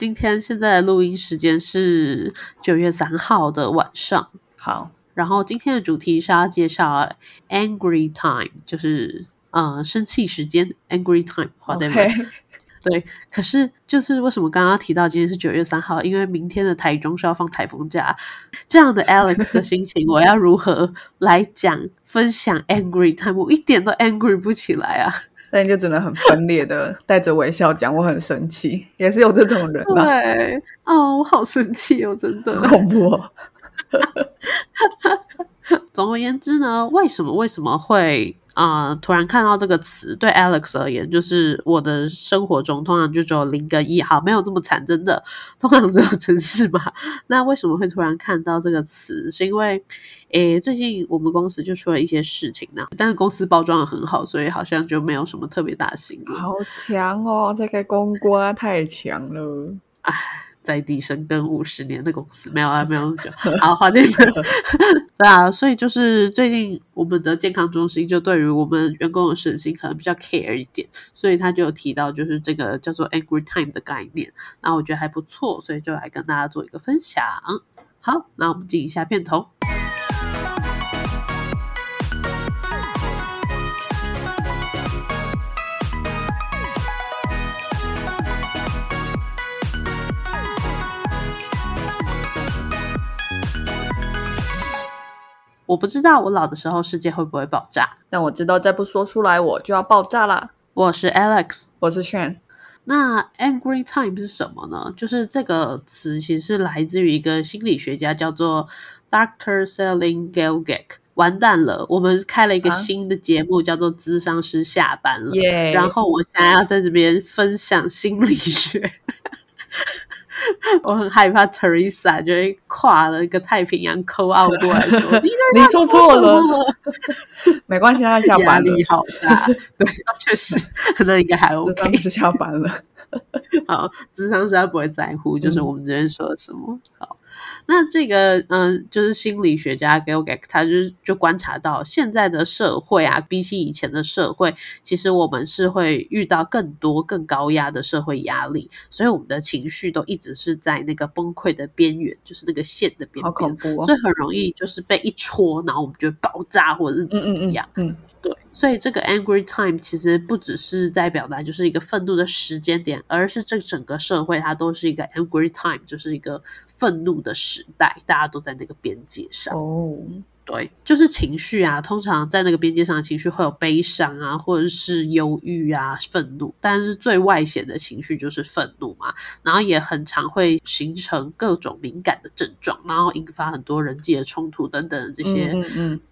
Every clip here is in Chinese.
今天现在的录音时间是九月三号的晚上。好，然后今天的主题是要介绍 angry time，就是呃生气时间 angry time。好的，对。可是就是为什么刚刚提到今天是九月三号？因为明天的台中是要放台风假。这样的 Alex 的心情，我要如何来讲分享 angry time？我一点都 angry 不起来啊！那你就只能很分裂的 带着微笑讲，我很生气，也是有这种人啊。对，哦，我好生气哦，真的恐怖。总而言之呢，为什么为什么会？啊！突然看到这个词，对 Alex 而言，就是我的生活中通常就只有零跟一，好，没有这么惨，真的，通常只有城市嘛。那为什么会突然看到这个词？是因为，诶，最近我们公司就出了一些事情呢，但是公司包装的很好，所以好像就没有什么特别大的新闻。好强哦，这个公关太强了，唉。在地生根五十年的公司没有啊，没有那么久。好，华电 对啊，所以就是最近我们的健康中心就对于我们员工的身心可能比较 care 一点，所以他就有提到就是这个叫做 angry time 的概念。那我觉得还不错，所以就来跟大家做一个分享。好，那我们进一下片头。我不知道我老的时候世界会不会爆炸，但我知道再不说出来我就要爆炸了。我是 Alex，我是 Shan。那 Angry Time 是什么呢？就是这个词其实是来自于一个心理学家叫做 Doctor Selin Gelgek。完蛋了，我们开了一个新的节目叫做《智商师下班了》，然后我现在要在这边分享心理学。我很害怕，Teresa 就会跨了一个太平洋扣澳过来说：“你说错了，没关系，他下班了，好大，对，确实，那应该还 OK，是下班了。好，智商是他不会在乎，就是我们这边说的什么。好。”那这个嗯，就是心理学家 l g a 他就就观察到现在的社会啊，比起以前的社会，其实我们是会遇到更多更高压的社会压力，所以我们的情绪都一直是在那个崩溃的边缘，就是那个线的边边，所以很容易就是被一戳，然后我们就爆炸或者是怎么样。嗯。对，所以这个 angry time 其实不只是在表达就是一个愤怒的时间点，而是这整个社会它都是一个 angry time，就是一个愤怒的时代，大家都在那个边界上。哦。对，就是情绪啊，通常在那个边界上的情绪会有悲伤啊，或者是忧郁啊、愤怒，但是最外显的情绪就是愤怒嘛。然后也很常会形成各种敏感的症状，然后引发很多人际的冲突等等这些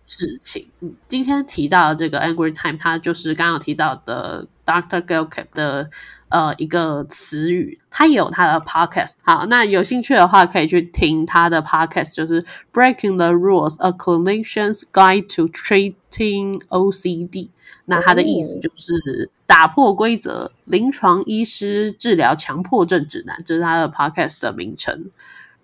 事情。嗯，今天提到这个 angry time，它就是刚刚提到的 Dr. Gelke 的。呃，一个词语，他有他的 podcast。好，那有兴趣的话，可以去听他的 podcast，就是 Breaking the Rules: A Clinician's Guide to Treating OCD。那他的意思就是打破规则，临床医师治疗强迫症指南，这是他的 podcast 的名称。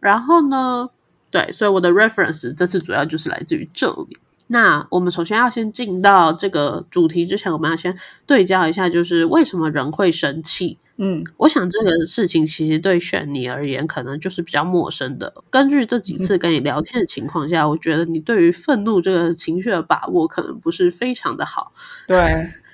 然后呢，对，所以我的 reference 这次主要就是来自于这里。那我们首先要先进到这个主题之前，我们要先对焦一下，就是为什么人会生气。嗯，我想这个事情其实对选你而言，可能就是比较陌生的。根据这几次跟你聊天的情况下，我觉得你对于愤怒这个情绪的把握，可能不是非常的好。对，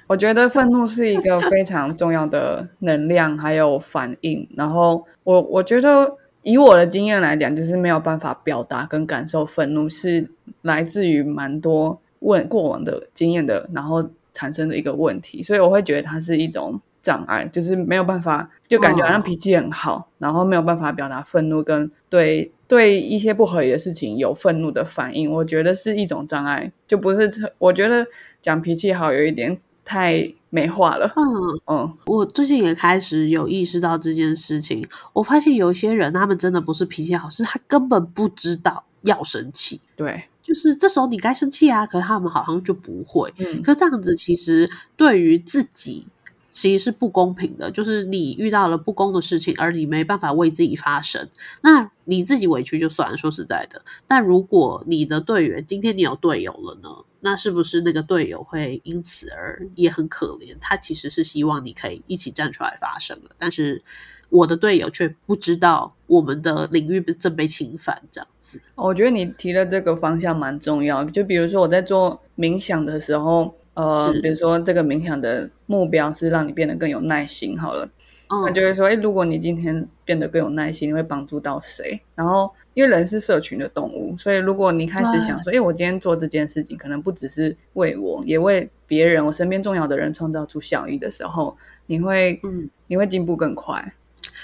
我觉得愤怒是一个非常重要的能量，还有反应。然后我我觉得。以我的经验来讲，就是没有办法表达跟感受愤怒，是来自于蛮多问过往的经验的，然后产生的一个问题，所以我会觉得它是一种障碍，就是没有办法，就感觉好像脾气很好，然后没有办法表达愤怒，跟对对一些不合理的事情有愤怒的反应，我觉得是一种障碍，就不是我觉得讲脾气好有一点。太美化了。嗯嗯，我最近也开始有意识到这件事情。我发现有一些人，他们真的不是脾气好，是他根本不知道要生气。对，就是这时候你该生气啊，可是他们好像就不会。嗯，可这样子其实对于自己。其实是不公平的，就是你遇到了不公的事情，而你没办法为自己发声，那你自己委屈就算了。说实在的，但如果你的队员今天你有队友了呢？那是不是那个队友会因此而也很可怜？他其实是希望你可以一起站出来发声的，但是我的队友却不知道我们的领域正被侵犯，这样子。我觉得你提的这个方向蛮重要。就比如说我在做冥想的时候，呃，比如说这个冥想的目标是让你变得更有耐心，好了。他就会说：“哎，如果你今天变得更有耐心，你会帮助到谁？然后，因为人是社群的动物，所以如果你开始想说：，哎，我今天做这件事情，可能不只是为我，也为别人，我身边重要的人创造出效益的时候，你会，嗯，你会进步更快。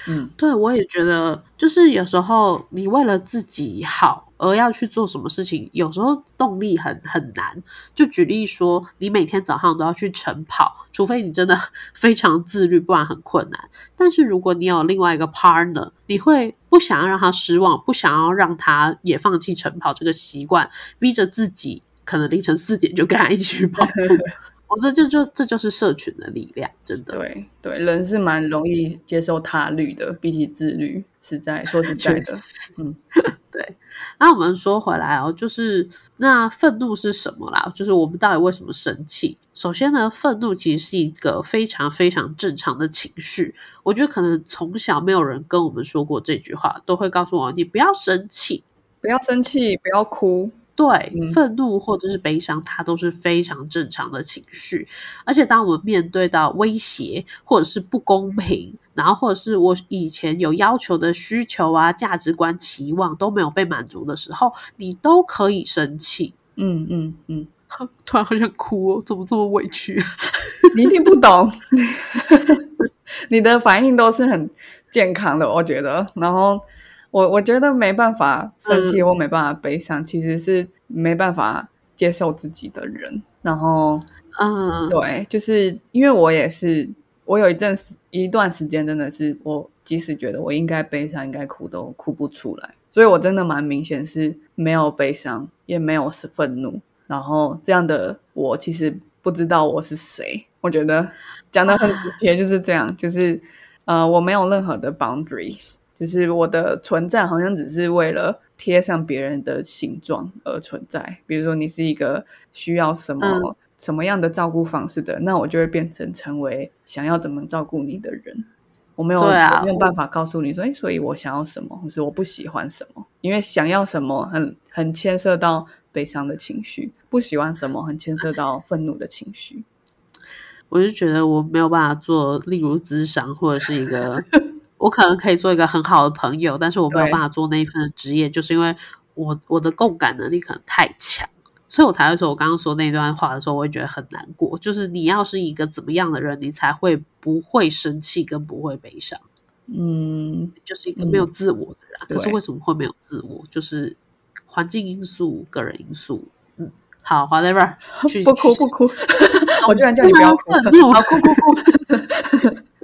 嗯，对，我也觉得，就是有时候你为了自己好。”而要去做什么事情，有时候动力很很难。就举例说，你每天早上都要去晨跑，除非你真的 非常自律，不然很困难。但是如果你有另外一个 partner，你会不想要让他失望，不想要让他也放弃晨跑这个习惯，逼着自己可能凌晨四点就跟他一起去跑步。我这就就这就是社群的力量，真的。对对，人是蛮容易接受他律的，比起自律，实在说实在的，嗯。对，那我们说回来哦，就是那愤怒是什么啦？就是我们到底为什么生气？首先呢，愤怒其实是一个非常非常正常的情绪。我觉得可能从小没有人跟我们说过这句话，都会告诉我你不要生气，不要生气，不要哭。对，愤怒或者是悲伤，它都是非常正常的情绪。而且，当我们面对到威胁或者是不公平，然后或者是我以前有要求的需求啊、价值观、期望都没有被满足的时候，你都可以生气。嗯嗯嗯，突然好想哭哦，怎么这么委屈？你一定不懂，你的反应都是很健康的，我觉得。然后。我我觉得没办法生气或没办法悲伤，其实是没办法接受自己的人。然后，嗯，对，就是因为我也是，我有一阵时一段时间真的是，我即使觉得我应该悲伤、应该哭，都哭不出来。所以我真的蛮明显是没有悲伤，也没有是愤怒。然后这样的我其实不知道我是谁。我觉得讲的很直接，就是这样，就是呃，我没有任何的 boundaries。就是我的存在好像只是为了贴上别人的形状而存在。比如说，你是一个需要什么什么样的照顾方式的，那我就会变成成为想要怎么照顾你的人。我没有没有办法告诉你说，哎，所以我想要什么，或是我不喜欢什么。因为想要什么很很牵涉到悲伤的情绪，不喜欢什么很牵涉到愤怒的情绪。我就觉得我没有办法做，例如智商或者是一个。我可能可以做一个很好的朋友，但是我没有办法做那一份职业，就是因为我我的共感能力可能太强，所以我才会说我刚刚说那段话的时候，我会觉得很难过。就是你要是一个怎么样的人，你才会不会生气跟不会悲伤？嗯，就是一个没有自我的人。可是为什么会没有自我？就是环境因素、个人因素。嗯，好，华在这儿，不哭不哭，我居然叫你不要哭，好哭哭哭。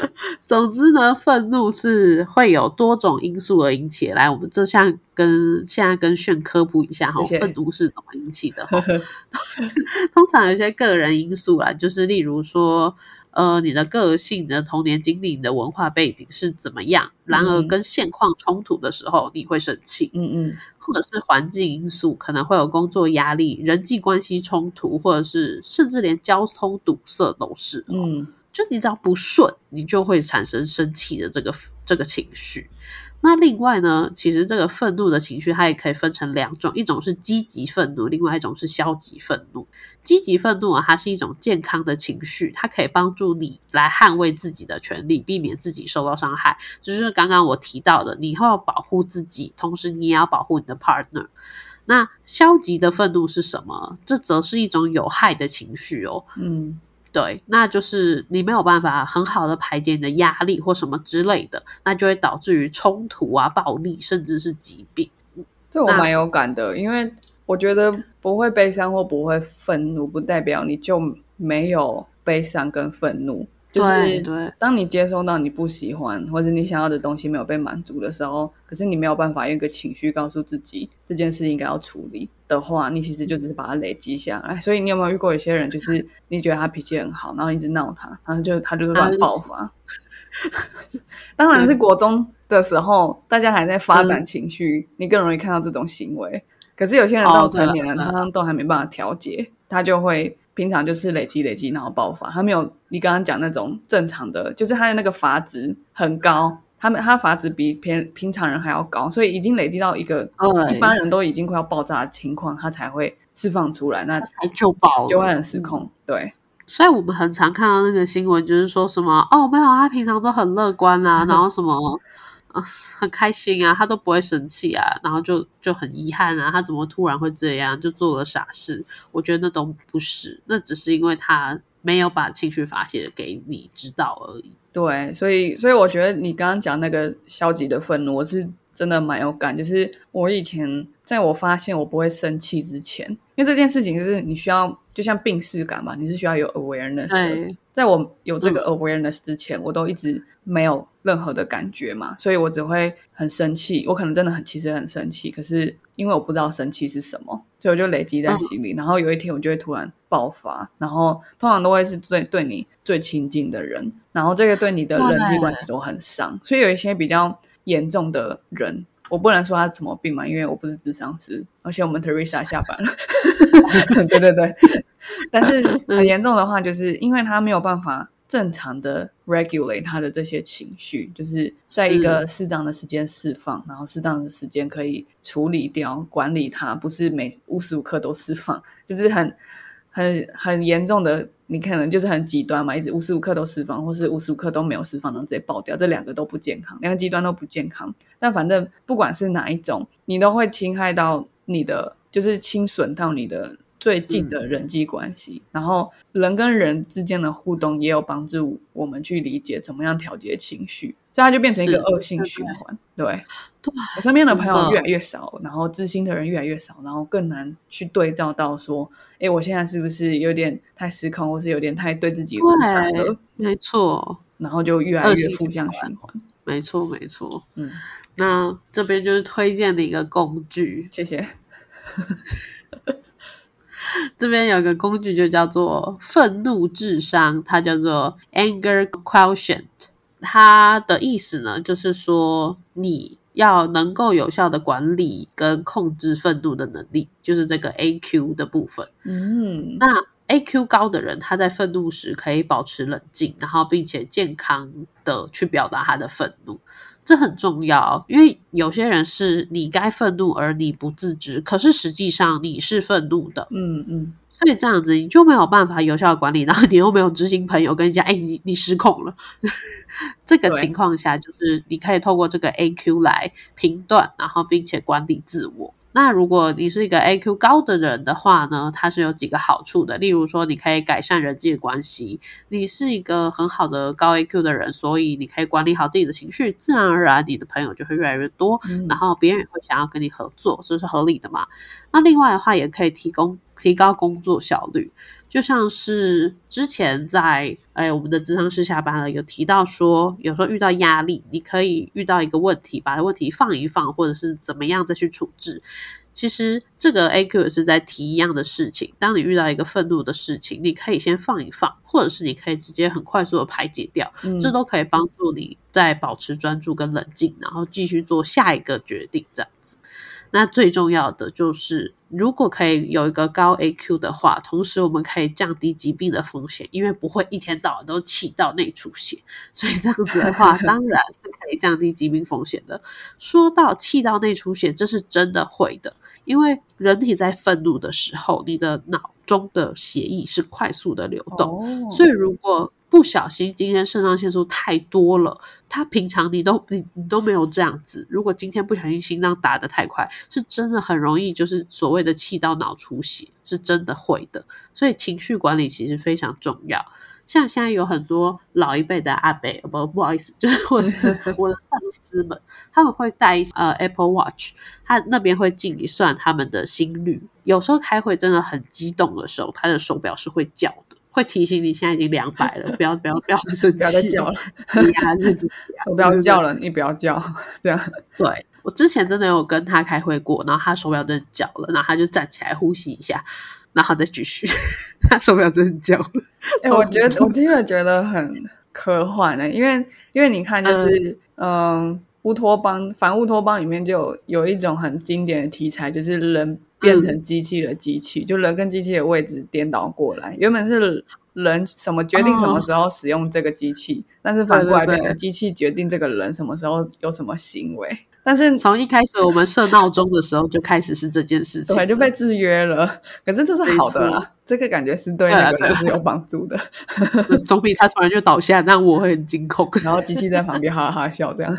总之呢，愤怒是会有多种因素而引起。来，我们这项跟现在跟炫科普一下哈，愤怒是怎么引起的？通常有一些个人因素啦，就是例如说，呃，你的个性、你的童年经历、你的文化背景是怎么样。然而跟现况冲突的时候，你会生气。嗯嗯，或者是环境因素，可能会有工作压力、人际关系冲突，或者是甚至连交通堵塞都是。嗯。就你只要不顺，你就会产生生气的这个这个情绪。那另外呢，其实这个愤怒的情绪它也可以分成两种，一种是积极愤怒，另外一种是消极愤怒。积极愤怒啊，它是一种健康的情绪，它可以帮助你来捍卫自己的权利，避免自己受到伤害。就是刚刚我提到的，你要保护自己，同时你也要保护你的 partner。那消极的愤怒是什么？这则是一种有害的情绪哦。嗯。对，那就是你没有办法很好的排解你的压力或什么之类的，那就会导致于冲突啊、暴力，甚至是疾病。这我蛮有感的，因为我觉得不会悲伤或不会愤怒，不代表你就没有悲伤跟愤怒。就是对，当你接收到你不喜欢或者你想要的东西没有被满足的时候，可是你没有办法用一个情绪告诉自己这件事应该要处理的话，你其实就只是把它累积下来。所以你有没有遇过有些人，就是你觉得他脾气很好，然后一直闹他，然后就他就是乱爆发。当然是国中的时候，大家还在发展情绪，你更容易看到这种行为。可是有些人到成年了，他都还没办法调节，他就会。平常就是累积累积，然后爆发。他没有你刚刚讲那种正常的，就是他的那个阀值很高，他们他阀值比平平常人还要高，所以已经累积到一个对一般人都已经快要爆炸的情况，他才会释放出来，那才就爆了，就会很失控。对，所以我们很常看到那个新闻，就是说什么哦，没有，他平常都很乐观啊，然后什么。呃，很开心啊，他都不会生气啊，然后就就很遗憾啊，他怎么突然会这样，就做了傻事？我觉得那都不是，那只是因为他没有把情绪发泄给你知道而已。对，所以所以我觉得你刚刚讲那个消极的愤怒，我是真的蛮有感。就是我以前在我发现我不会生气之前，因为这件事情就是你需要，就像病逝感嘛，你是需要有 awareness 在我有这个 awareness 之前，我都一直没有任何的感觉嘛，所以我只会很生气。我可能真的很其实很生气，可是因为我不知道生气是什么，所以我就累积在心里。然后有一天我就会突然爆发，然后通常都会是最对你最亲近的人，然后这个对你的人际关系都很伤。所以有一些比较严重的人，我不能说他什么病嘛，因为我不是智商师，而且我们 Teresa 下班了。对对对，但是很严重的话，就是因为他没有办法正常的 regulate 他的这些情绪，就是在一个适当的时间释放，然后适当的时间可以处理掉、管理它，不是每无时无刻都释放，就是很很很严重的，你可能就是很极端嘛，一直无时无刻都释放，或是无时无刻都没有释放，然后直接爆掉，这两个都不健康，两个极端都不健康。但反正不管是哪一种，你都会侵害到你的，就是侵损到你的。最近的人际关系，然后人跟人之间的互动也有帮助我们去理解怎么样调节情绪，所以它就变成一个恶性循环。对，对我身边的朋友越来越少，然后知心的人越来越少，然后更难去对照到说，哎，我现在是不是有点太失控，或是有点太对自己无感了，没错，然后就越来越负向循环。没错，没错。嗯，那这边就是推荐的一个工具，谢谢。这边有个工具，就叫做愤怒智商，它叫做 Anger Quotient。它的意思呢，就是说你要能够有效的管理跟控制愤怒的能力，就是这个 A Q 的部分。嗯，那 A Q 高的人，他在愤怒时可以保持冷静，然后并且健康的去表达他的愤怒。这很重要，因为有些人是你该愤怒而你不自知，可是实际上你是愤怒的，嗯嗯，所以这样子你就没有办法有效管理，然后你又没有知心朋友跟你讲，哎，你你失控了。这个情况下，就是你可以透过这个 A Q 来评断，然后并且管理自我。那如果你是一个 A Q 高的人的话呢，它是有几个好处的。例如说，你可以改善人际关系。你是一个很好的高 A Q 的人，所以你可以管理好自己的情绪，自然而然你的朋友就会越来越多，然后别人也会想要跟你合作，这是合理的嘛？那另外的话，也可以提供提高工作效率。就像是之前在哎，我们的智商师下班了，有提到说，有时候遇到压力，你可以遇到一个问题，把问题放一放，或者是怎么样再去处置。其实这个 A Q 也是在提一样的事情。当你遇到一个愤怒的事情，你可以先放一放，或者是你可以直接很快速的排解掉，这都可以帮助你在保持专注跟冷静，然后继续做下一个决定，这样子。那最重要的就是，如果可以有一个高 AQ 的话，同时我们可以降低疾病的风险，因为不会一天到晚都气到内出血，所以这样子的话，当然是可以降低疾病风险的。说到气到内出血，这是真的会的，因为人体在愤怒的时候，你的脑中的血液是快速的流动，所以如果不小心，今天肾上腺素太多了，他平常你都你你都没有这样子。如果今天不小心心脏打得太快，是真的很容易就是所谓的气到脑出血，是真的会的。所以情绪管理其实非常重要。像现在有很多老一辈的阿伯，不不好意思，就是 或者是 我的上司们，他们会带呃 Apple Watch，他那边会计算他们的心率。有时候开会真的很激动的时候，他的手表是会叫的。会提醒你现在已经两百了，不要不要不要再生气，不要再叫了，你压日子，我不要叫了，你不要叫，这样。对我之前真的有跟他开会过，然后他手表真的叫了，然后他就站起来呼吸一下，然后再继续，他手表真的叫了。哎，我觉得我听了觉得很科幻的，因为因为你看，就是嗯，乌托邦反乌托邦里面就有有一种很经典的题材，就是人变成机器的机器，就人跟机器的位置颠倒过来，原本是人什么决定什么时候使用这个机器，但是反过来变成机器决定这个人什么时候有什么行为。但是从一开始我们设闹钟的时候就开始是这件事情，对，就被制约了。可是这是好的啦，这个感觉是对那个人是有帮助的，总比他突然就倒下，那我会很惊恐。然后机器在旁边哈哈笑，这样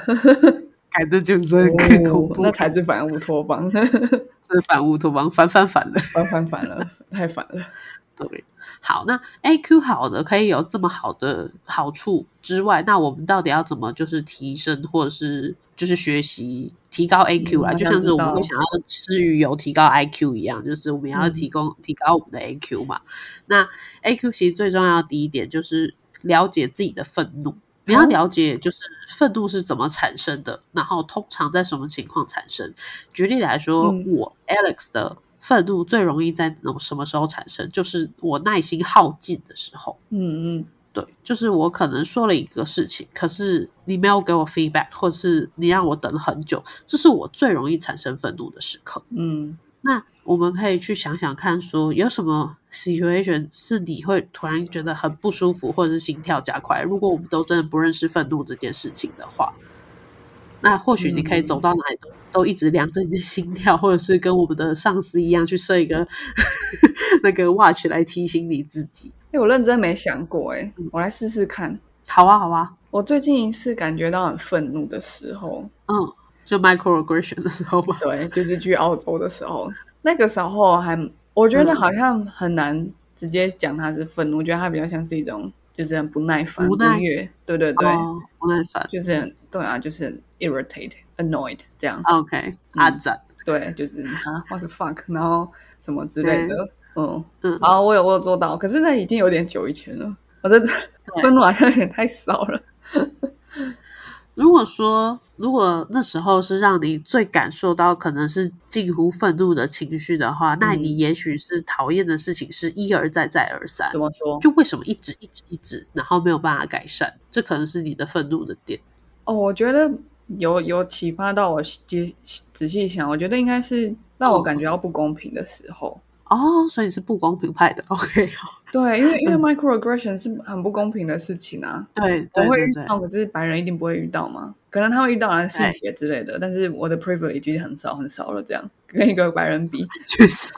改的就是恐怖，那才是反乌托邦，这是反乌托邦，反反反的，反反反了，太反了。对，好，那 A Q 好的可以有这么好的好处之外，那我们到底要怎么就是提升或者是？就是学习提高 A Q 啦，就像是我们会想要吃鱼油提高 I Q 一样，就是我们要提供提高我们的 A Q 嘛。那 A Q 其实最重要的第一点就是了解自己的愤怒，你要了解就是愤怒是怎么产生的，然后通常在什么情况产生。举例来说，我 Alex 的愤怒最容易在什么时候产生？就是我耐心耗尽的时候。嗯嗯。对，就是我可能说了一个事情，可是你没有给我 feedback，或者是你让我等了很久，这是我最容易产生愤怒的时刻。嗯，那我们可以去想想看，说有什么 situation 是你会突然觉得很不舒服，或者是心跳加快。如果我们都真的不认识愤怒这件事情的话，那或许你可以走到哪里都都一直量着你的心跳，或者是跟我们的上司一样去设一个 那个 watch 来提醒你自己。哎，我认真没想过，哎，我来试试看。好啊，好啊。我最近一次感觉到很愤怒的时候，嗯，就 microaggression 的时候吧。对，就是去澳洲的时候，那个时候还我觉得好像很难直接讲他是愤怒，我觉得他比较像是一种就是很不耐烦、不悦。对对对，不耐烦，就是对啊，就是 irritate、annoyed 这样。OK，阿展，对，就是啊，what the fuck，然后什么之类的。嗯嗯，好，我有我有做到，可是那已经有点久以前了，我的 愤怒好像有点太少了。如果说如果那时候是让你最感受到可能是近乎愤怒的情绪的话，那你也许是讨厌的事情是一而再再而三。怎么说？就为什么一直一直一直，然后没有办法改善？这可能是你的愤怒的点。哦，我觉得有有启发到我，仔仔细想，我觉得应该是让我感觉到不公平的时候。哦，所以是不公平派的，OK，好。对，因为因为 microaggression 是很不公平的事情啊。对，我会遇到，可是白人一定不会遇到嘛？可能他会遇到性别之类的，但是我的 privilege 其实很少很少了，这样跟一个白人比，确实。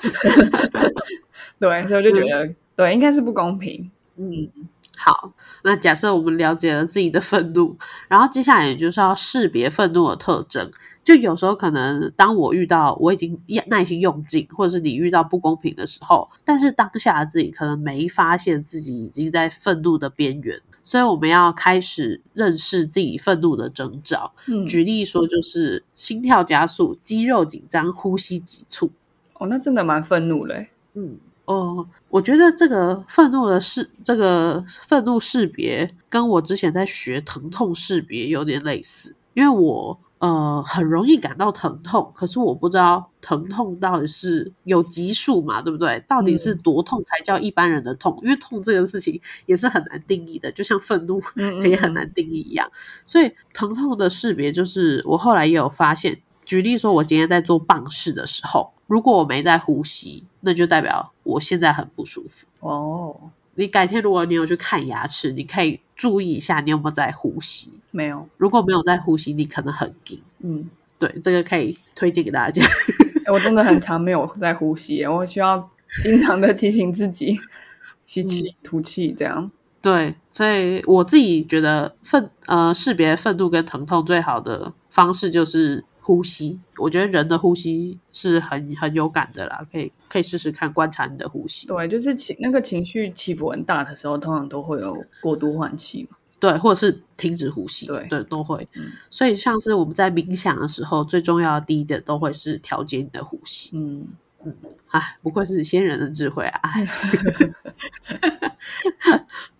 对，所以我就觉得，对，应该是不公平。嗯。好，那假设我们了解了自己的愤怒，然后接下来就是要识别愤怒的特征。就有时候可能，当我遇到我已经耐心用尽，或者是你遇到不公平的时候，但是当下自己可能没发现自己已经在愤怒的边缘，所以我们要开始认识自己愤怒的征兆。举例说，就是心跳加速、肌肉紧张、呼吸急促。哦，那真的蛮愤怒嘞。嗯。哦，我觉得这个愤怒的识，这个愤怒识别，跟我之前在学疼痛识别有点类似。因为我呃很容易感到疼痛，可是我不知道疼痛到底是有级数嘛，对不对？到底是多痛才叫一般人的痛？因为痛这个事情也是很难定义的，就像愤怒也很难定义一样。所以疼痛的识别，就是我后来也有发现。举例说，我今天在做棒式的时候，如果我没在呼吸，那就代表我现在很不舒服。哦，你改天如果你有去看牙齿，你可以注意一下你有没有在呼吸。没有，如果没有在呼吸，你可能很紧。嗯，对，这个可以推荐给大家。我真的很常没有在呼吸，我需要经常的提醒自己 吸气、吐气，这样。对，所以我自己觉得愤呃识别愤怒跟疼痛最好的方式就是。呼吸，我觉得人的呼吸是很很有感的啦，可以可以试试看观察你的呼吸。对，就是情那个情绪起伏很大的时候，通常都会有过度换气嘛。对，或者是停止呼吸，对对都会。所以像是我们在冥想的时候，最重要的第一点都会是调节你的呼吸。嗯嗯，哎，不愧是先人的智慧啊！哎。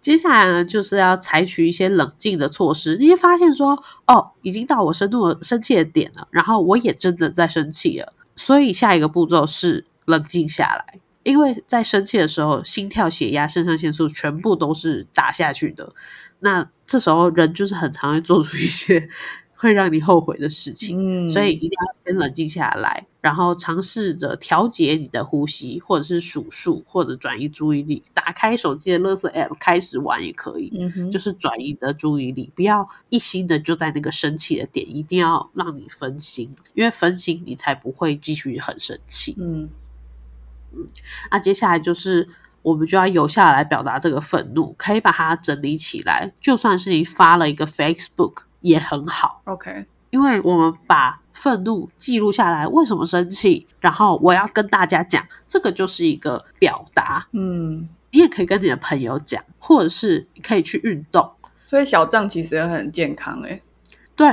接下来呢，就是要采取一些冷静的措施。你会发现说，哦，已经到我生怒、生气的点了，然后我也真的在生气了。所以下一个步骤是冷静下来，因为在生气的时候，心跳、血压、肾上腺素全部都是打下去的。那这时候人就是很常会做出一些会让你后悔的事情。嗯，所以一定要先冷静下来，然后尝试着调节你的呼吸，或者是数数，或者转移注意力。打开手机的乐色 App 开始玩也可以，嗯哼，就是转移你的注意力，不要一心的就在那个生气的点，一定要让你分心，因为分心你才不会继续很生气。嗯那接下来就是我们就要有效地来表达这个愤怒，可以把它整理起来。就算是你发了一个 Facebook 也很好，，OK，因为我们把愤怒记录下来，为什么生气，然后我要跟大家讲，这个就是一个表达。嗯，你也可以跟你的朋友讲，或者是你可以去运动。所以小账其实也很健康诶，对，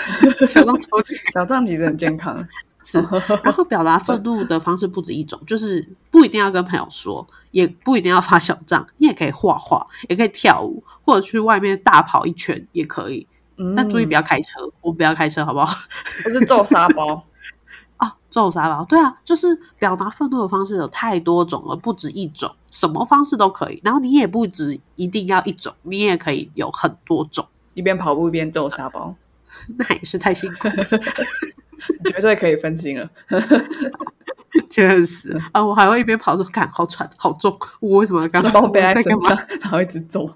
小张抽筋小账其实很健康，是，然后表达愤怒的方式不止一种，就是不一定要跟朋友说，也不一定要发小账，你也可以画画，也可以跳舞，或者去外面大跑一圈也可以。嗯但注意不要开车，我不要开车，好不好？不是揍沙包，啊，揍沙包，对啊，就是表达愤怒的方式有太多种了，不止一种，什么方式都可以。然后你也不止一定要一种，你也可以有很多种，一边跑步一边揍沙包，那也是太辛苦了。绝对可以分心了。确实啊，我还会一边跑说：“看，好喘，好重，我为什么要干嘛？沙包背在干嘛身上，然后一直揍。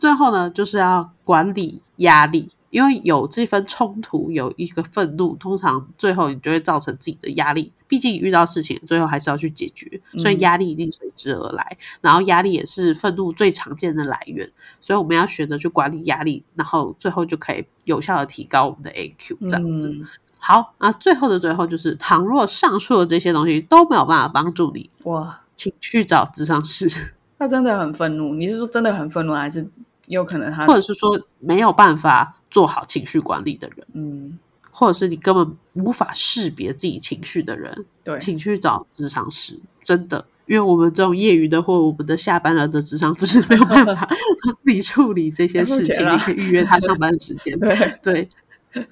最后呢，就是要管理压力，因为有这份冲突，有一个愤怒，通常最后你就会造成自己的压力。毕竟遇到事情，最后还是要去解决，所以压力一定随之而来。然后压力也是愤怒最常见的来源，所以我们要学着去管理压力，然后最后就可以有效的提高我们的 AQ，这样子。嗯好，那最后的最后就是，倘若上述的这些东西都没有办法帮助你，哇，请去找智商师。他真的很愤怒。你是说真的很愤怒，还是有可能他或者是说没有办法做好情绪管理的人，嗯，或者是你根本无法识别自己情绪的人，对，请去找职场师。真的，因为我们这种业余的或我们的下班了的职场不是没有办法 帮你处理这些事情，你可以预约他上班的时间。对，对，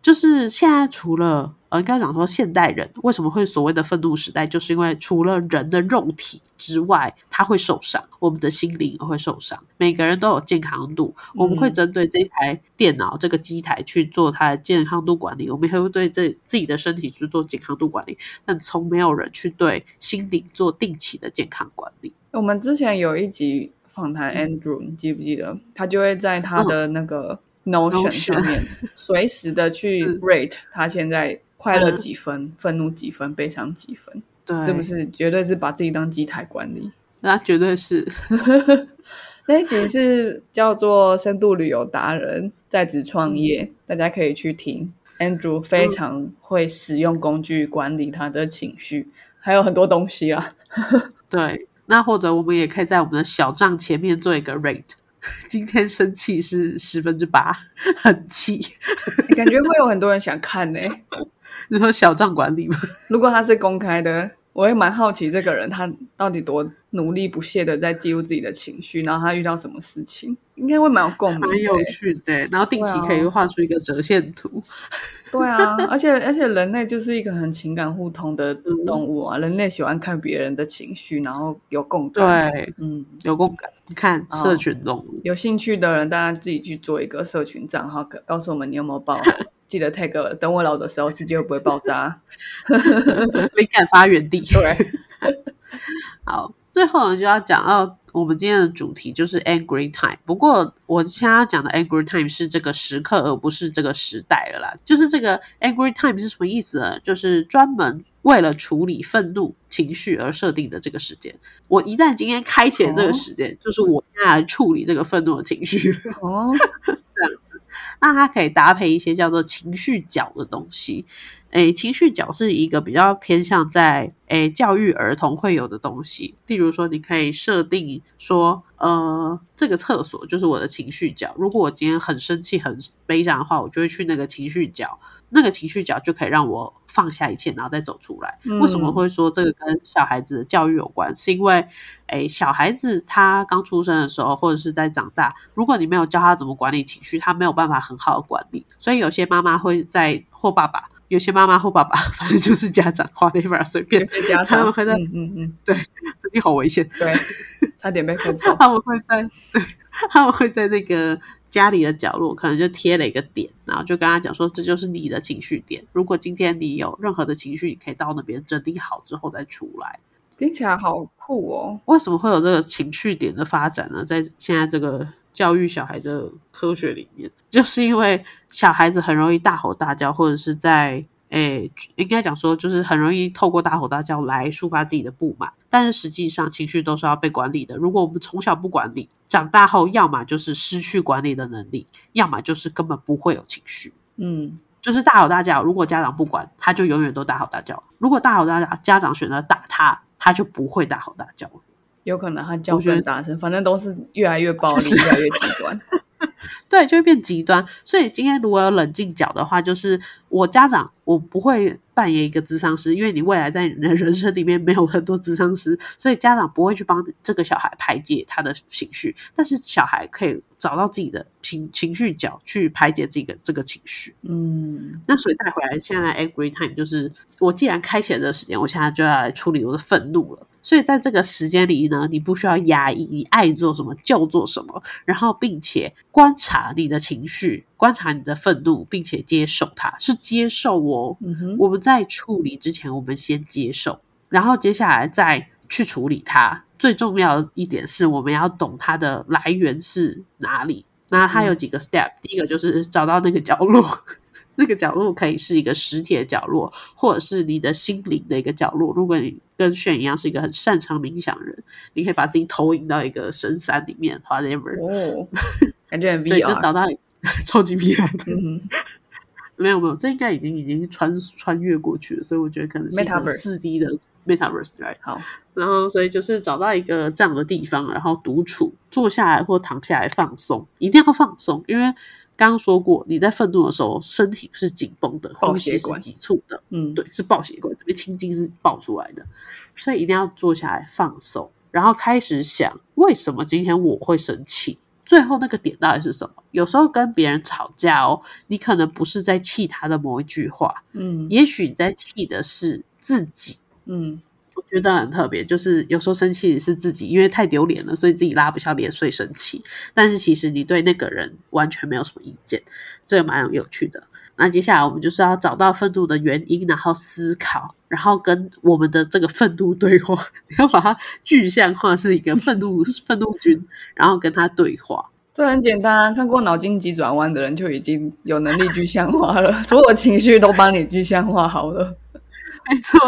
就是现在除了呃，应该讲说现代人为什么会所谓的愤怒时代，就是因为除了人的肉体之外，他会受伤，我们的心灵也会受伤。每个人都有健康度，我们会嗯针对这台电脑、这个机台去做它的健康度管理，我们也会对这自己的身体去做健康度管理，但从没有人去对心灵做定期的健康管理。我们之前有一集访谈嗯 Andrew，你记不记得？他就会在他的那个 Notion 上面随时的去 嗯 rate 他现在快乐嗯几分、愤怒几分、悲伤几分，对，是不？是？绝对是把自己当机台管理。那绝对是，那一集是叫做《深度旅游达人在职创业》，大家可以去听。Andrew 非常会使用工具管理他的情绪，还有很多东西啊。对。那或者我们也可以在我们的小账前面做一个 rate。今天生气是十分之八，很气。感觉会有很多人想看呢、你说小账管理吗？如果他是公开的，我也蛮好奇这个人他到底多努力不懈的在记录自己的情绪，然后他遇到什么事情，应该会蛮有共鸣的蛮有欸。趣的，然后定期可以画出一个折线图。对啊，而且而且人类就是一个很情感互通的嗯动物啊，人类喜欢看别人的情绪，然后有共感。对，嗯，有共感。你看哦社群动物，有兴趣的人，大家自己去做一个社群账号，告告诉我们你有没有报。记得 tag，我等我老的时候，世界会不会爆炸？灵感发源地。对，好，最后呢就要讲到我们今天的主题就是 angry time。不过我现在要讲的 angry time 是这个时刻，而不是这个时代了啦。就是这个 angry time 是什么意思呢？就是专门为了处理愤怒情绪而设定的这个时间。我一旦今天开启了这个时间，就是我现在来处理这个愤怒的情绪。哦，那它可以搭配一些叫做情绪角的东西。诶，情绪角是一个比较偏向在诶教育儿童会有的东西，例如说，你可以设定说，呃，这个厕所就是我的情绪角。如果我今天很生气、很悲伤的话，我就会去那个情绪角，那个情绪角就可以让我放下一切，然后再走出来。嗯为什么会说这个跟小孩子的教育有关？是因为，诶，小孩子他刚出生的时候，或者是在长大，如果你没有教他怎么管理情绪，他没有办法很好的管理。所以有些妈妈会在 或爸爸，有些妈妈或爸爸，反正就是家长，whatever，随便有，些家长他们会在嗯嗯嗯，这里好危险。对，差点被分手。他们会在对，他们会在那个家里的角落，可能就贴了一个点，然后就跟他讲说，这就是你的情绪点。如果今天你有任何的情绪，你可以到那边整理好之后再出来。听起来好酷哦！为什么会有这个情绪点的发展呢？在现在这个教育小孩的科学里面，就是因为小孩子很容易大吼大叫，或者是在诶，应该讲说，就是很容易透过大吼大叫来抒发自己的不满。但是实际上，情绪都是要被管理的。如果我们从小不管理，长大后要么就是失去管理的能力，要么就是根本不会有情绪。嗯，就是大吼大叫，如果家长不管，他就永远都大吼大叫。如果大吼大叫，家长选择打他，他就不会大吼大叫。有可能他叫我觉得大声，反正都是越来越暴力，越来越极端。对，就会变极端。所以今天如果有冷静角的话，就是我家长，我不会扮演一个智商师，因为你未来在你的人生里面没有很多智商师，所以家长不会去帮这个小孩排解他的情绪，但是小孩可以找到自己的情情绪角去排解自己的这个情绪。嗯那所以带回来，现在 angry time 就是我既然开启了这个时间，我现在就要来处理我的愤怒了。所以在这个时间里呢，你不需要压抑，你爱做什么就做什么，然后并且观察你的情绪，观察你的愤怒，并且接受它，是接受哦。我们在处理之前，我们先接受，然后接下来再去处理它。最重要的一点是我们要懂它的来源是哪里。那它有几个 step，、第一个就是找到那个角落，那个角落可以是一个实体的角落，或者是你的心灵的一个角落。如果你跟炫一样是一个很擅长冥想的人，你可以把自己投影到一个深山里面，whatever，哦，感觉很对，就 VR。找到 超级 VR 的。嗯，没有没有，这应该已经已经穿穿越过去了，所以我觉得可能是一四 D 的 metaverse，right？好，然后所以就是找到一个这样的地方，然后独处，坐下来或躺下来放松，一定要放松，因为刚刚说过，你在愤怒的时候，身体是紧绷的，爆呼吸是急促的，嗯，对，是爆血管，这边青筋是爆出来的，所以一定要坐下来放松，然后开始想为什么今天我会生气，最后那个点到底是什么？有时候跟别人吵架哦，你可能不是在气他的某一句话，嗯也许你在气的是自己。嗯我觉得这很特别，就是有时候生气是自己，因为太丢脸了，所以自己拉不下脸，所以生气。但是其实你对那个人完全没有什么意见，这个蛮有趣的。那接下来我们就是要找到愤怒的原因，然后思考，然后跟我们的这个愤怒对话，你 要把它具象化，是一个愤怒 愤怒君，然后跟他对话。这很简单啊，看过脑筋急转弯的人就已经有能力具象化了，所有情绪都帮你具象化好了。没错，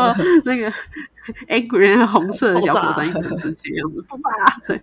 那个 angry 红色的小火山一直很生气的样子，爆炸。对，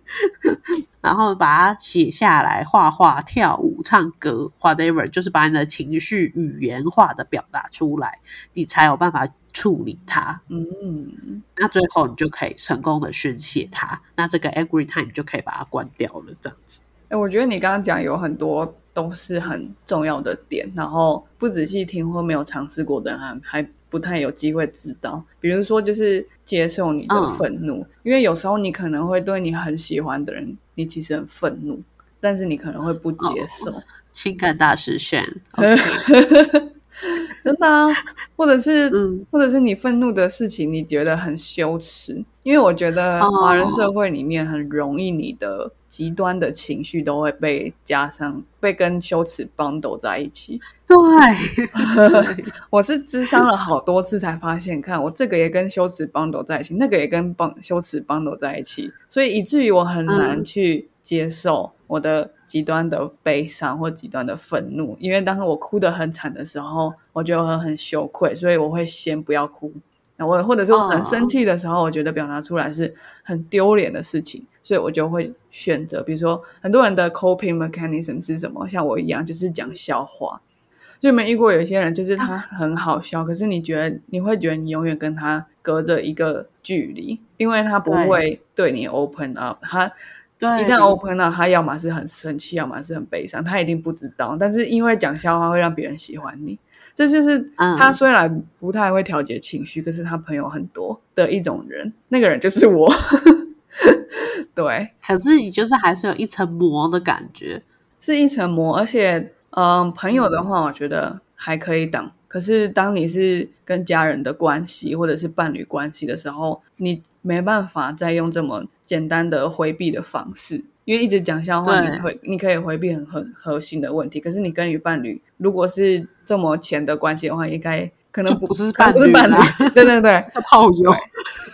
然后把它写下来，画画、跳舞、唱歌，whatever，就是把你的情绪语言化的表达出来，你才有办法处理它。嗯，那最后你就可以成功的宣泄它，那这个 angry time 就可以把它关掉了，这样子。哎，我觉得你刚刚讲有很多都是很重要的点，然后不仔细听或没有尝试过的人还还不太有机会知道。比如说，就是接受你的嗯。愤怒，因为有时候你可能会对你很喜欢的人，你其实很愤怒，但是你可能会不接受。情感大师选 真的啊，或者是，嗯。或者是你愤怒的事情，你觉得很羞耻，因为我觉得哦。华人社会里面很容易，你的极端的情绪都会被加上，被跟羞耻 bundle 在一起。对，我是智商了好多次才发现，看我这个也跟羞耻 bundle 在一起，那个也跟帮羞耻 bundle 在一起，所以以至于我很难嗯去接受我的极端的悲伤或极端的愤怒，因为当我哭得很惨的时候，我觉得我很羞愧，所以我会先不要哭。那我或者是我很生气的时候，我觉得表达出来是很丢脸的事情，所以我就会选择，比如说很多人的 coping mechanism 是什么？像我一样，就是讲笑话。就没遇过有些人，就是他很好笑，可是你觉得你会觉得你永远跟他隔着一个距离，因为他不会对你 open up，他对，一旦 open up，他要么是很生气，要么是很悲伤，他一定不知道。但是因为讲笑话会让别人喜欢你，这就是嗯他虽然不太会调节情绪，可是他朋友很多的一种人，那个人就是我。对，可是你就是还是有一层膜的感觉，是一层膜，而且，嗯，朋友的话，我觉得还可以挡。可是，当你是跟家人的关系或者是伴侣关系的时候，你没办法再用这么简单的回避的方式，因为一直讲笑话，你会你可以回避很很核心的问题。可是你跟你伴侣如果是这么浅的关系的话，应该可能不不是可能不是伴侣对对 对。要炮友，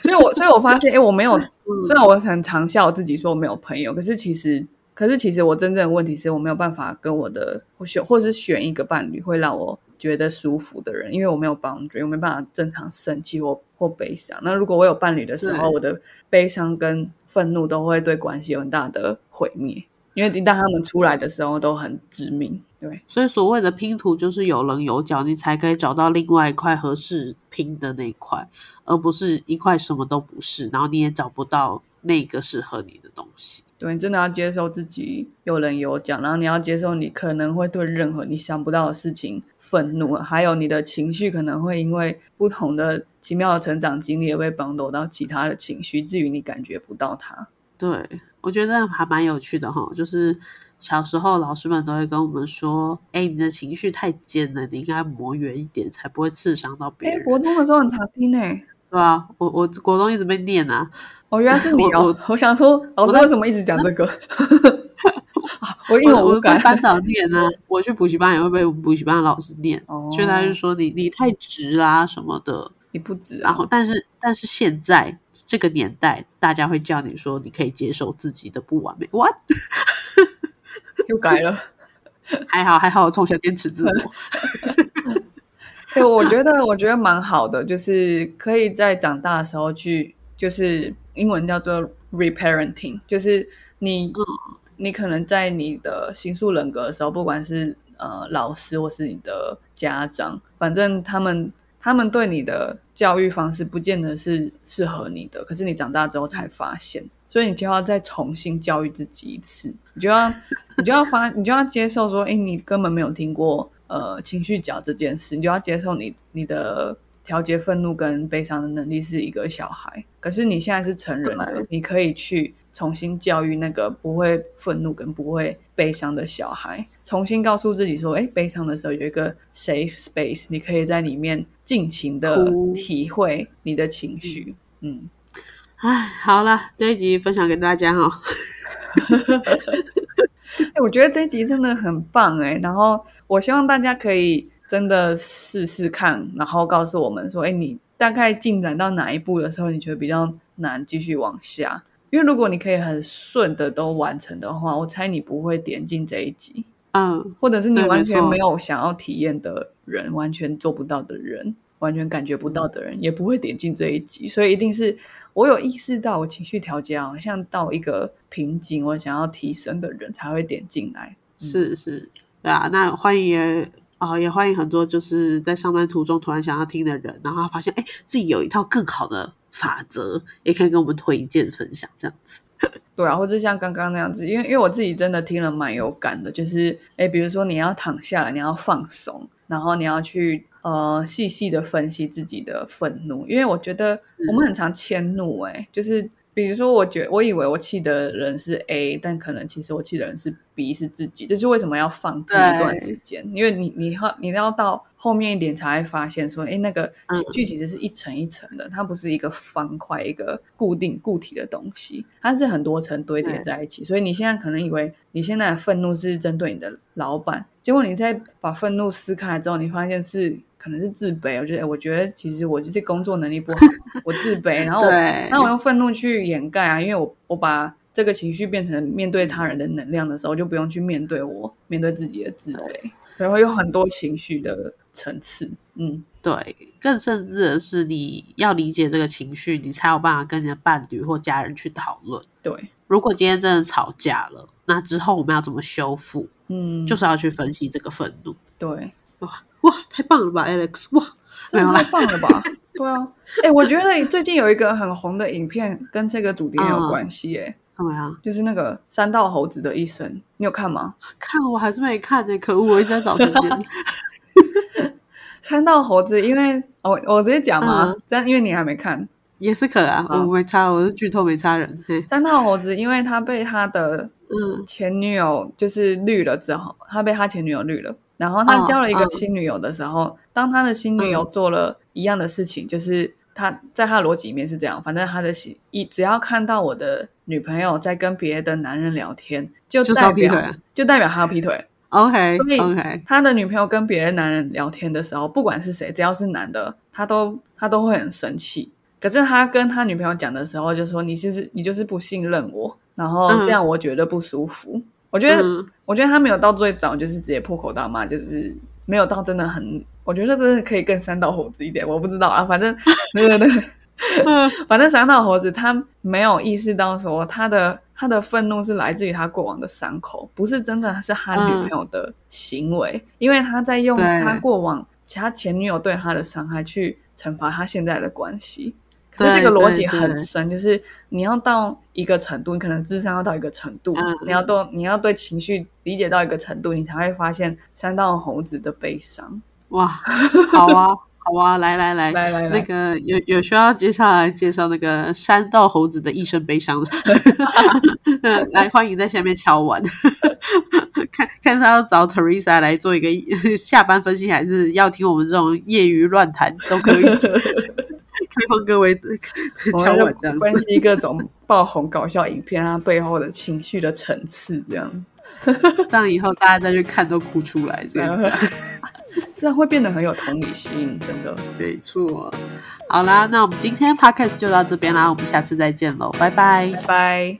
所以我所以我发现，哎，我没有，嗯虽然我很常笑自己说我没有朋友，可是其实。可是其实我真正的问题是我没有办法跟我的我选或是选一个伴侣会让我觉得舒服的人，因为我没有 boundary，我没办法正常生气或或悲伤。那如果我有伴侣的时候，我的悲伤跟愤怒都会对关系有很大的毁灭，因为一旦他们出来的时候都很致命。对，所以所谓的拼图就是有棱有角，你才可以找到另外一块合适拼的那一块，而不是一块什么都不是，然后你也找不到那个适合你的东西。对你真的要接受自己有棱有角，然后你要接受你可能会对任何你想不到的事情愤怒，还有你的情绪可能会因为不同的奇妙的成长经历而被绑斗到其他的情绪，至于你感觉不到它。对，我觉得还蛮有趣的哈，就是小时候老师们都会跟我们说，哎，你的情绪太尖了，你应该磨圆一点，才不会刺伤到别哎，人，国中的时候很常听诶、对吧？我我国中一直被念啊，哦，原来是 你哦！我我想说，老师为什么一直讲这个？啊我因为我我无感。被班长念啊，我去补习班也会被补习班老师念，哦所以他就说你你太直啦、什么的。你不止啊然后，，但是但是现在这个年代，大家会叫你说你可以接受自己的不完美。What？又改了。还好还好，我从小坚持自我。对，我觉得我觉得蛮好的，就是可以在长大的时候去，就是英文叫做 reparenting，就是你、你可能在你的形塑人格的时候，不管是呃老师或是你的家长，反正他们他们对你的教育方式不见得是适合你的，可是你长大之后才发现，所以你就要再重新教育自己一次，你就要 你就要发你就要接受说，哎，你根本没有听过呃情绪角这件事，你就要接受你你的调节愤怒跟悲伤的能力是一个小孩，可是你现在是成人了，你可以去重新教育那个不会愤怒跟不会悲伤的小孩，重新告诉自己说，哎，悲伤的时候有一个 safe space，你可以在里面尽情的哭体会你的情绪，嗯。哎，好了，这一集分享给大家哈。哎、我觉得这一集真的很棒哎，然后我希望大家可以真的试试看，然后告诉我们说，哎，你大概进展到哪一步的时候，你觉得比较难继续往下？因为如果你可以很顺的都完成的话，我猜你不会点进这一集，嗯，或者是你完全没有想要体验的人，完全做不到的人，完全感觉不到的人，也不会点进这一集。所以一定是我有意识到我情绪调节好像到一个瓶颈，我想要提升的人才会点进来。是是，对啊，那欢迎也啊、也欢迎很多就是在上班途中突然想要听的人，然后他发现哎自己有一套更好的法则，也可以跟我们推荐分享这样子。对啊，或者像刚刚那样子，因为因为我自己真的听了蛮有感的，就是诶，比如说你要躺下来，你要放松，然后你要去呃细细的分析自己的愤怒，因为我觉得我们很常迁怒，诶，就是比如说我觉我以为我气的人是 A，但可能其实我气的人是 B，是自己，这是为什么要放置一段时间？因为你你要你要到后面一点才会发现说，哎，那个情绪其实是一层一层的，它不是一个方块一个固定固体的东西，它是很多层堆叠在一起。所以你现在可能以为你现在的愤怒是针对你的老板，结果你在把愤怒撕开来之后，你发现是可能是自卑。我觉得，我觉得其实我就是工作能力不好，我自卑，然后那我用愤怒去掩盖啊，因为我我把这个情绪变成面对他人的能量的时候，就不用去面对我面对自己的自卑，然后有很多情绪的层次，嗯。对，更甚至的是，你要理解这个情绪，你才有办法跟你的伴侣或家人去讨论。对，如果今天真的吵架了，那之后我们要怎么修复？嗯，就是要去分析这个愤怒。对，哇，太棒了吧，Alex！哇，没有啦这个太，棒了吧？对啊，哎、我觉得最近有一个很红的影片跟这个主题很有嗯关系，哎、什么呀？就是那个三道猴子的一生，你有看吗？看我还是没看呢、可恶，我一直在找时间。三道猴子，因为我我直接讲嘛，嗯这样因为你还没看。也是可啊，好我没差，我是剧透没差人。嘿，三道猴子，因为他被他的嗯前女友就是绿了之后，他被他前女友绿了，然后他哦交了一个哦新女友的时候，当他的新女友做了一样的事情，就是他在他的逻辑里面是这样，反正他的喜一只要看到我的女朋友在跟别的男人聊天，就就是代表就代表他要劈腿。OK 所以 OK，他的女朋友跟别的男人聊天的时候，不管是谁，只要是男的，他都他都会很生气。可是他跟他女朋友讲的时候，就说你就是你就是不信任我，然后嗯这样我觉得不舒服。我觉得、嗯我觉得他没有到最早就是直接破口大骂，就是没有到真的很，我觉得真的可以更三道猴子一点，我不知道啊，反正 对对对。反正三道猴子他没有意识到说他的他的愤怒是来自于他过往的伤口，不是真的是他女朋友的行为，因为他在用他过往其他前女友对他的伤害去惩罚他现在的关系。可是对这个逻辑对对很深，就是你要到一个程度，你可能智商要到一个程度，嗯你要到你要对情绪理解到一个程度，你才会发现山道猴子的悲伤。哇，好啊好啊，来来来。来来来，那个有有需要接下来介绍那个山道猴子的一生悲伤的，嗯来欢迎在下面敲完，看看是要找 Teresa 来做一个 下班分析，还是要听我们这种业余乱谈都可以，开放各位我敲们就。分析各种爆红搞笑影片，它背后的情绪的层次，这样 这样以后大家再去看都哭出来，这样讲。这样会变得很有同理心，真的。没错，好啦，那我们今天 podcast 就到这边啦，我们下次再见喽，拜拜。拜拜。